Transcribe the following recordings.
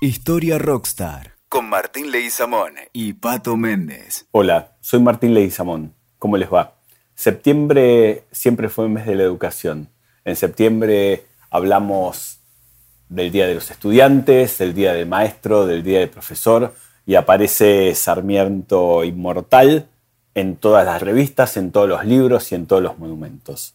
Historia Rockstar con Martín Leguizamón y Pato Méndez. Hola, soy Martín Leguizamón. ¿Cómo les va? Septiembre siempre fue el mes de la educación. En septiembre hablamos del Día de los Estudiantes, del Día del Maestro, del Día del Profesor y aparece Sarmiento Inmortal en todas las revistas, en todos los libros y en todos los monumentos.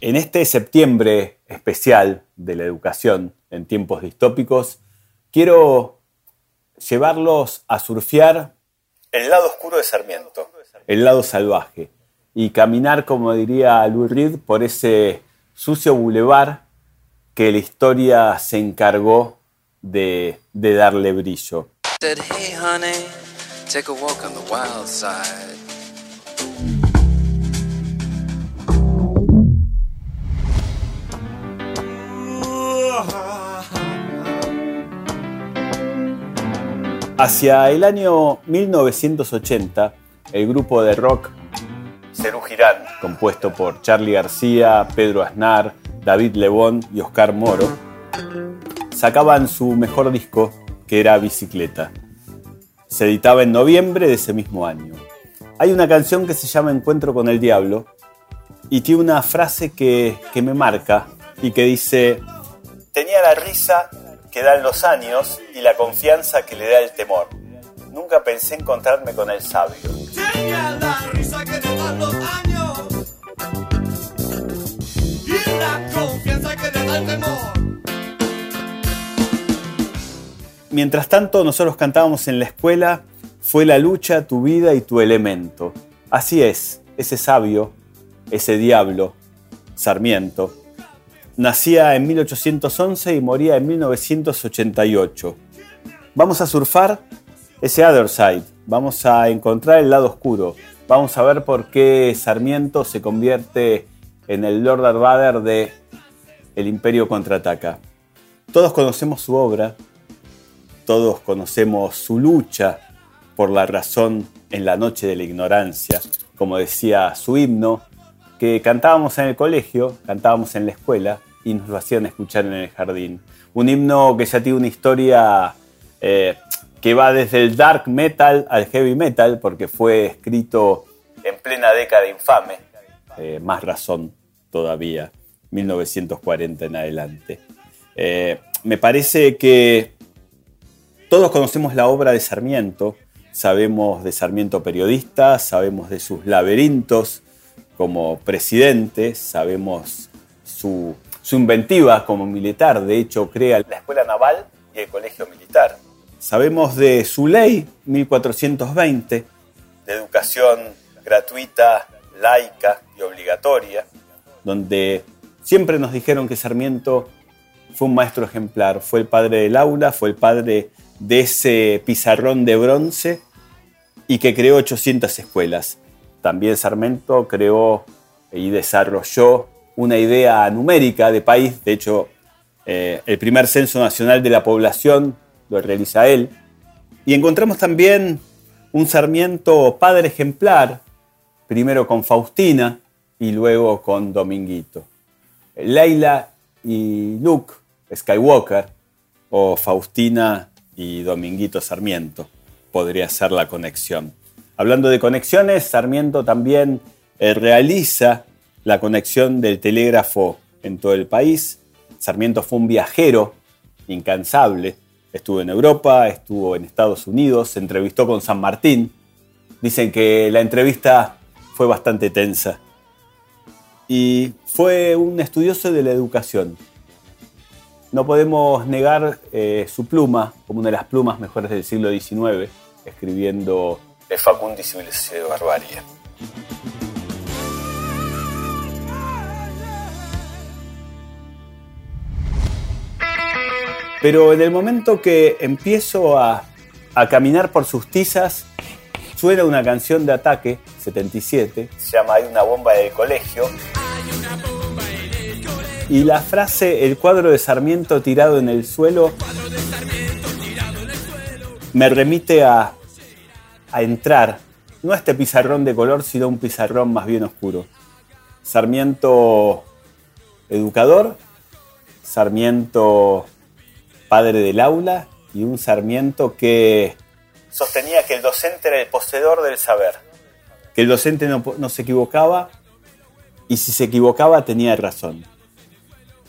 En este septiembre especial de la educación en tiempos distópicos, quiero llevarlos a surfear el lado oscuro de Sarmiento, el lado salvaje, y caminar, como diría Lou Reed, por ese sucio bulevar que la historia se encargó de, de darle brillo. Hacia el año 1980, el grupo de rock Cerú Girán, compuesto por Charlie García, Pedro Aznar, David Lebón y Oscar Moro, sacaban su mejor disco, que era Bicicleta. Se editaba en noviembre de ese mismo año. Hay una canción que se llama Encuentro con el Diablo y tiene una frase que, que me marca y que dice, tenía la risa que dan los años y la confianza que le da el temor. Nunca pensé encontrarme con el sabio. la risa que le dan los años y la confianza que le da el temor. Mientras tanto, nosotros cantábamos en la escuela, fue la lucha, tu vida y tu elemento. Así es, ese sabio, ese diablo, Sarmiento, Nacía en 1811 y moría en 1988. Vamos a surfar ese other side, vamos a encontrar el lado oscuro, vamos a ver por qué Sarmiento se convierte en el Lord Vader de El Imperio contraataca. Todos conocemos su obra, todos conocemos su lucha por la razón en la noche de la ignorancia, como decía su himno, que cantábamos en el colegio, cantábamos en la escuela y nos lo hacían escuchar en el jardín. Un himno que ya tiene una historia eh, que va desde el dark metal al heavy metal, porque fue escrito en plena década infame, eh, más razón todavía, 1940 en adelante. Eh, me parece que todos conocemos la obra de Sarmiento, sabemos de Sarmiento periodista, sabemos de sus laberintos, como presidente, sabemos su, inventiva como militar, de hecho crea la Escuela Naval y el Colegio Militar. Sabemos de su ley 1420, de educación gratuita, laica y obligatoria, donde siempre nos dijeron que Sarmiento fue un maestro ejemplar, fue el padre del aula, fue el padre de ese pizarrón de bronce y que creó 800 escuelas. También Sarmiento creó y desarrolló una idea numérica de país. De hecho, eh, el primer censo nacional de la población lo realiza él. Y encontramos también un Sarmiento padre ejemplar, primero con Faustina y luego con Dominguito. Leila y Luke Skywalker, o Faustina y Dominguito Sarmiento, podría ser la conexión. Hablando de conexiones, Sarmiento también eh, realiza la conexión del telégrafo en todo el país. Sarmiento fue un viajero incansable. Estuvo en Europa, estuvo en Estados Unidos, se entrevistó con San Martín. Dicen que la entrevista fue bastante tensa. Y fue un estudioso de la educación. No podemos negar eh, su pluma como una de las plumas mejores del siglo XIX, escribiendo es Facundo y de barbarie. Pero en el momento que empiezo a, a caminar por sus tizas, suena una canción de ataque, 77, se llama Hay una bomba en el colegio. Y la frase, el cuadro de Sarmiento tirado en el suelo, me remite a a entrar, no a este pizarrón de color, sino un pizarrón más bien oscuro. Sarmiento educador, Sarmiento padre del aula y un Sarmiento que sostenía que el docente era el poseedor del saber, que el docente no, no se equivocaba y si se equivocaba tenía razón.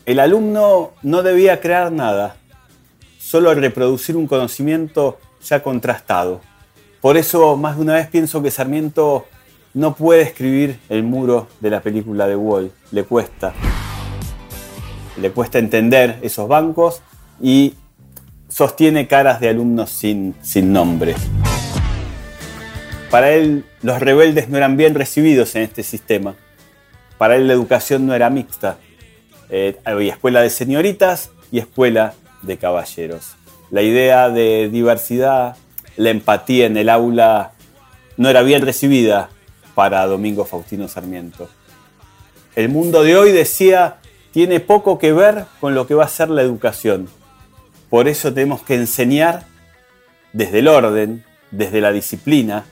El alumno no debía crear nada, solo reproducir un conocimiento ya contrastado. Por eso más de una vez pienso que Sarmiento no puede escribir el muro de la película de Wall, le cuesta. Le cuesta entender esos bancos y sostiene caras de alumnos sin, sin nombre. Para él los rebeldes no eran bien recibidos en este sistema. Para él la educación no era mixta. Eh, había escuela de señoritas y escuela de caballeros. La idea de diversidad, la empatía en el aula no era bien recibida para Domingo Faustino Sarmiento. El mundo de hoy, decía, tiene poco que ver con lo que va a ser la educación. Por eso tenemos que enseñar desde el orden, desde la disciplina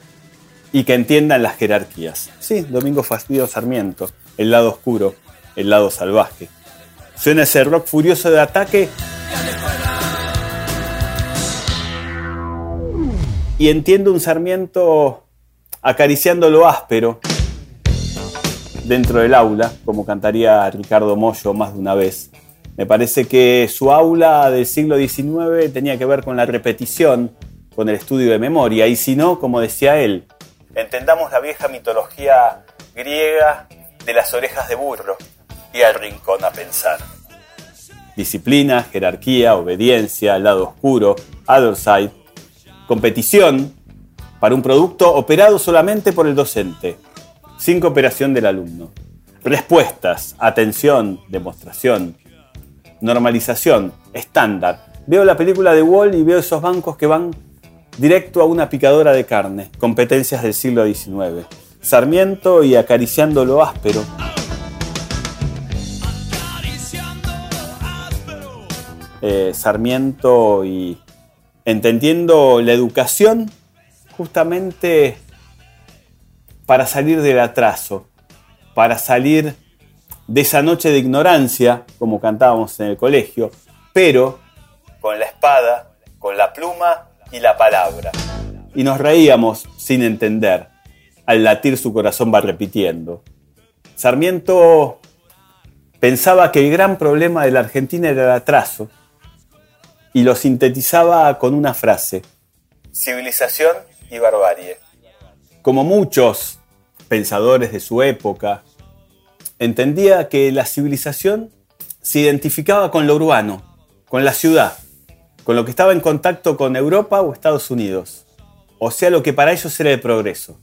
y que entiendan las jerarquías. Sí, Domingo Faustino Sarmiento, el lado oscuro, el lado salvaje. Suena ese rock furioso de ataque y entiendo un Sarmiento acariciando lo áspero dentro del aula, como cantaría Ricardo Mollo más de una vez. Me parece que su aula del siglo XIX tenía que ver con la repetición, con el estudio de memoria, y si no, como decía él, entendamos la vieja mitología griega de las orejas de burro y al rincón a pensar. Disciplina, jerarquía, obediencia, lado oscuro, other side, competición para un producto operado solamente por el docente, sin cooperación del alumno. Respuestas, atención, demostración, normalización, estándar. Veo la película de Wall y veo esos bancos que van directo a una picadora de carne, competencias del siglo XIX. Sarmiento y acariciando lo áspero. Eh, Sarmiento y entendiendo la educación justamente para salir del atraso, para salir de esa noche de ignorancia, como cantábamos en el colegio, pero con la espada, con la pluma y la palabra. Y nos reíamos sin entender. Al latir su corazón va repitiendo. Sarmiento pensaba que el gran problema de la Argentina era el atraso y lo sintetizaba con una frase. Civilización y barbarie. Como muchos pensadores de su época, entendía que la civilización se identificaba con lo urbano, con la ciudad, con lo que estaba en contacto con Europa o Estados Unidos. O sea, lo que para ellos era el progreso.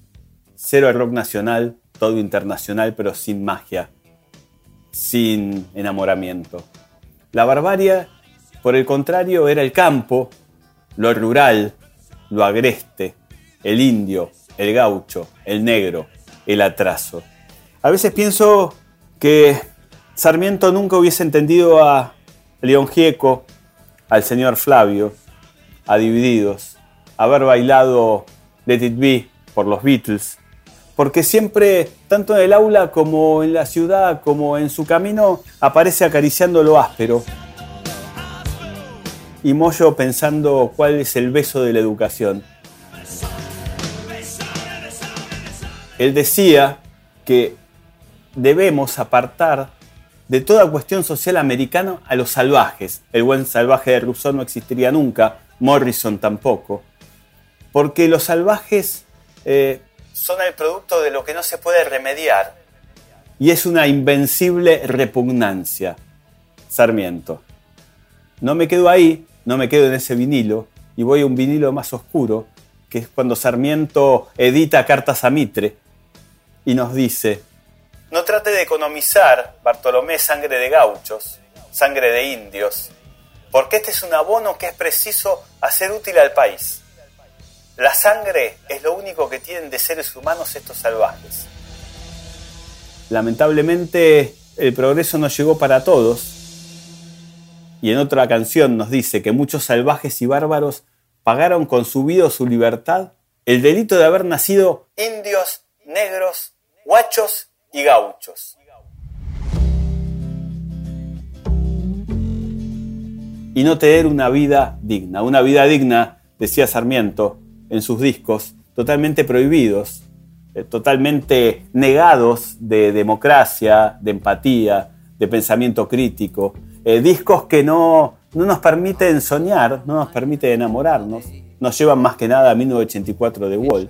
Cero el rock nacional, todo internacional, pero sin magia, sin enamoramiento. La barbarie por el contrario, era el campo, lo rural, lo agreste, el indio, el gaucho, el negro, el atraso. A veces pienso que Sarmiento nunca hubiese entendido a León Gieco, al señor Flavio, a Divididos, haber bailado Let It Be por los Beatles, porque siempre, tanto en el aula como en la ciudad, como en su camino, aparece acariciando lo áspero, y Moyo pensando cuál es el beso de la educación. Él decía que debemos apartar de toda cuestión social americana a los salvajes. El buen salvaje de Rousseau no existiría nunca, Morrison tampoco, porque los salvajes eh, son el producto de lo que no se puede remediar y es una invencible repugnancia. Sarmiento. No me quedo ahí, no me quedo en ese vinilo y voy a un vinilo más oscuro, que es cuando Sarmiento edita Cartas a Mitre y nos dice, no trate de economizar, Bartolomé, sangre de gauchos, sangre de indios, porque este es un abono que es preciso hacer útil al país. La sangre es lo único que tienen de seres humanos estos salvajes. Lamentablemente el progreso no llegó para todos y en otra canción nos dice que muchos salvajes y bárbaros pagaron con su vida su libertad el delito de haber nacido indios, negros, guachos y y no tener una vida digna. Una vida digna, decía Sarmiento en sus discos, totalmente prohibidos, eh, totalmente negados de democracia, de empatía, de pensamiento crítico. Eh, discos que no, no nos permiten soñar, no nos permiten enamorarnos, nos llevan más que nada a 1984 de Wall,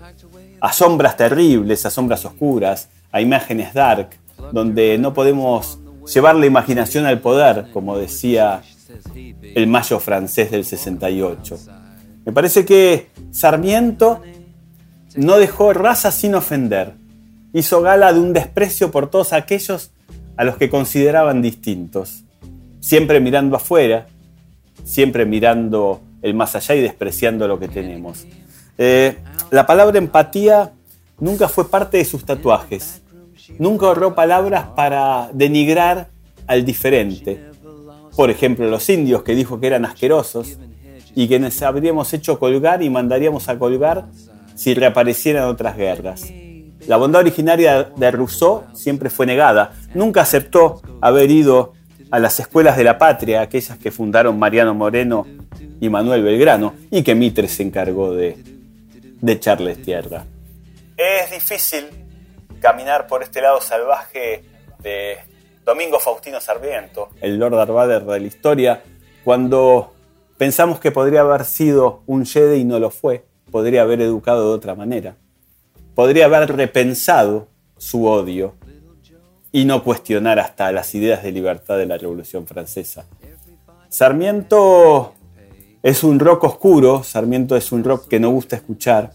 a sombras terribles, a sombras oscuras, a imágenes dark, donde no podemos llevar la imaginación al poder, como decía el mayo francés del 68. Me parece que Sarmiento no dejó raza sin ofender. Hizo gala de un desprecio por todos aquellos a los que consideraban distintos. Siempre mirando afuera, siempre mirando el más allá y despreciando lo que tenemos. Eh, la palabra empatía nunca fue parte de sus tatuajes. Nunca ahorró palabras para denigrar al diferente. Por ejemplo, los indios que dijo que eran asquerosos y que habríamos hecho colgar y mandaríamos a colgar si reaparecieran otras guerras. La bondad originaria de Rousseau siempre fue negada. Nunca aceptó haber ido a las escuelas de la patria, aquellas que fundaron Mariano Moreno y Manuel Belgrano, y que Mitre se encargó de, de echarles tierra. Es difícil caminar por este lado salvaje de Domingo Faustino Sarmiento, el Lord Darvader de la historia, cuando pensamos que podría haber sido un Jedi y no lo fue, podría haber educado de otra manera. Podría haber repensado su odio y no cuestionar hasta las ideas de libertad de la Revolución Francesa. Sarmiento es un rock oscuro, Sarmiento es un rock que no gusta escuchar,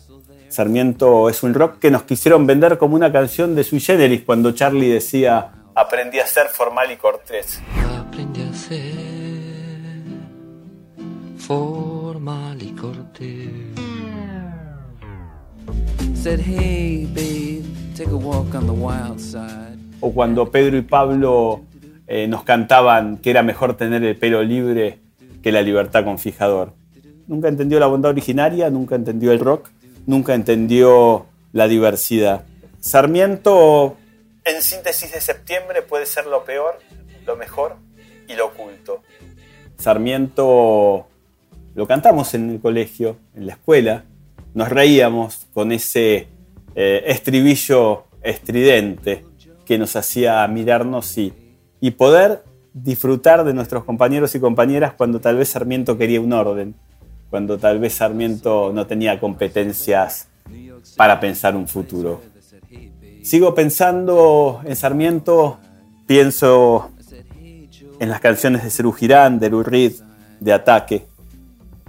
Sarmiento es un rock que nos quisieron vender como una canción de sui generis cuando Charlie decía aprendí a ser formal y cortés. Aprendí a ser formal y cortés. O cuando Pedro y Pablo eh, nos cantaban que era mejor tener el pelo libre que la libertad con fijador. Nunca entendió la bondad originaria, nunca entendió el rock, nunca entendió la diversidad. Sarmiento, en síntesis de septiembre, puede ser lo peor, lo mejor y lo oculto. Sarmiento lo cantamos en el colegio, en la escuela, nos reíamos con ese eh, estribillo estridente que nos hacía mirarnos y, y poder disfrutar de nuestros compañeros y compañeras cuando tal vez Sarmiento quería un orden, cuando tal vez Sarmiento no tenía competencias para pensar un futuro. Sigo pensando en Sarmiento, pienso en las canciones de Cerú Girán, de Lou de Ataque,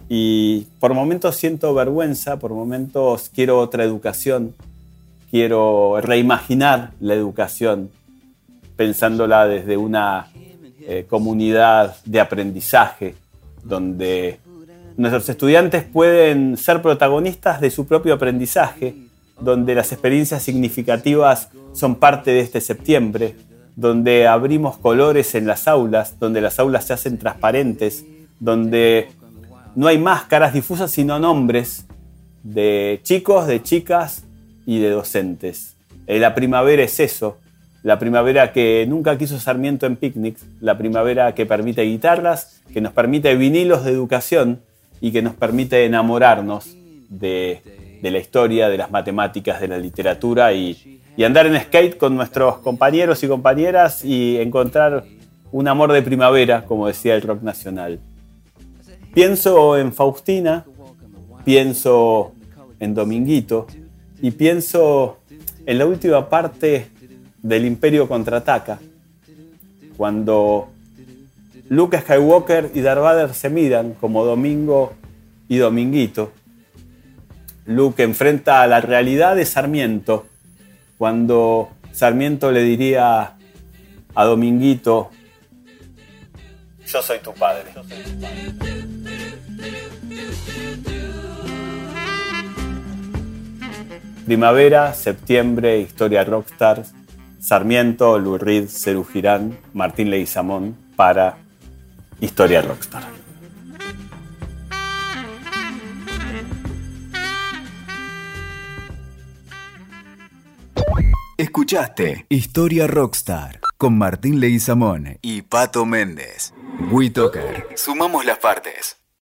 y por momentos siento vergüenza, por momentos quiero otra educación, quiero reimaginar la educación, pensándola desde una eh, comunidad de aprendizaje, donde nuestros estudiantes pueden ser protagonistas de su propio aprendizaje, donde las experiencias significativas son parte de este septiembre, donde abrimos colores en las aulas, donde las aulas se hacen transparentes, donde no hay más caras difusas, sino nombres de chicos, de chicas y de docentes. Eh, la primavera es eso, la primavera que nunca quiso Sarmiento en picnics, la primavera que permite guitarras, que nos permite vinilos de educación y que nos permite enamorarnos de, la historia, de las matemáticas, de la literatura y, y andar en skate con nuestros compañeros y compañeras y encontrar un amor de primavera, como decía el rock nacional. Pienso en Faustina, pienso en Dominguito y pienso en la última parte del Imperio contraataca, cuando Luke Skywalker y Darth Vader se miran como Domingo y Dominguito. Luke enfrenta a la realidad de Sarmiento cuando Sarmiento le diría a Dominguito, yo soy tu padre. Primavera, septiembre, Historia Rockstar, Sarmiento, Lou Reed, Cerú Girán, Martín Leguizamón para Historia Rockstar. Escuchaste Historia Rockstar con Martín Leguizamón y Pato Méndez. WeToker. Sumamos las partes.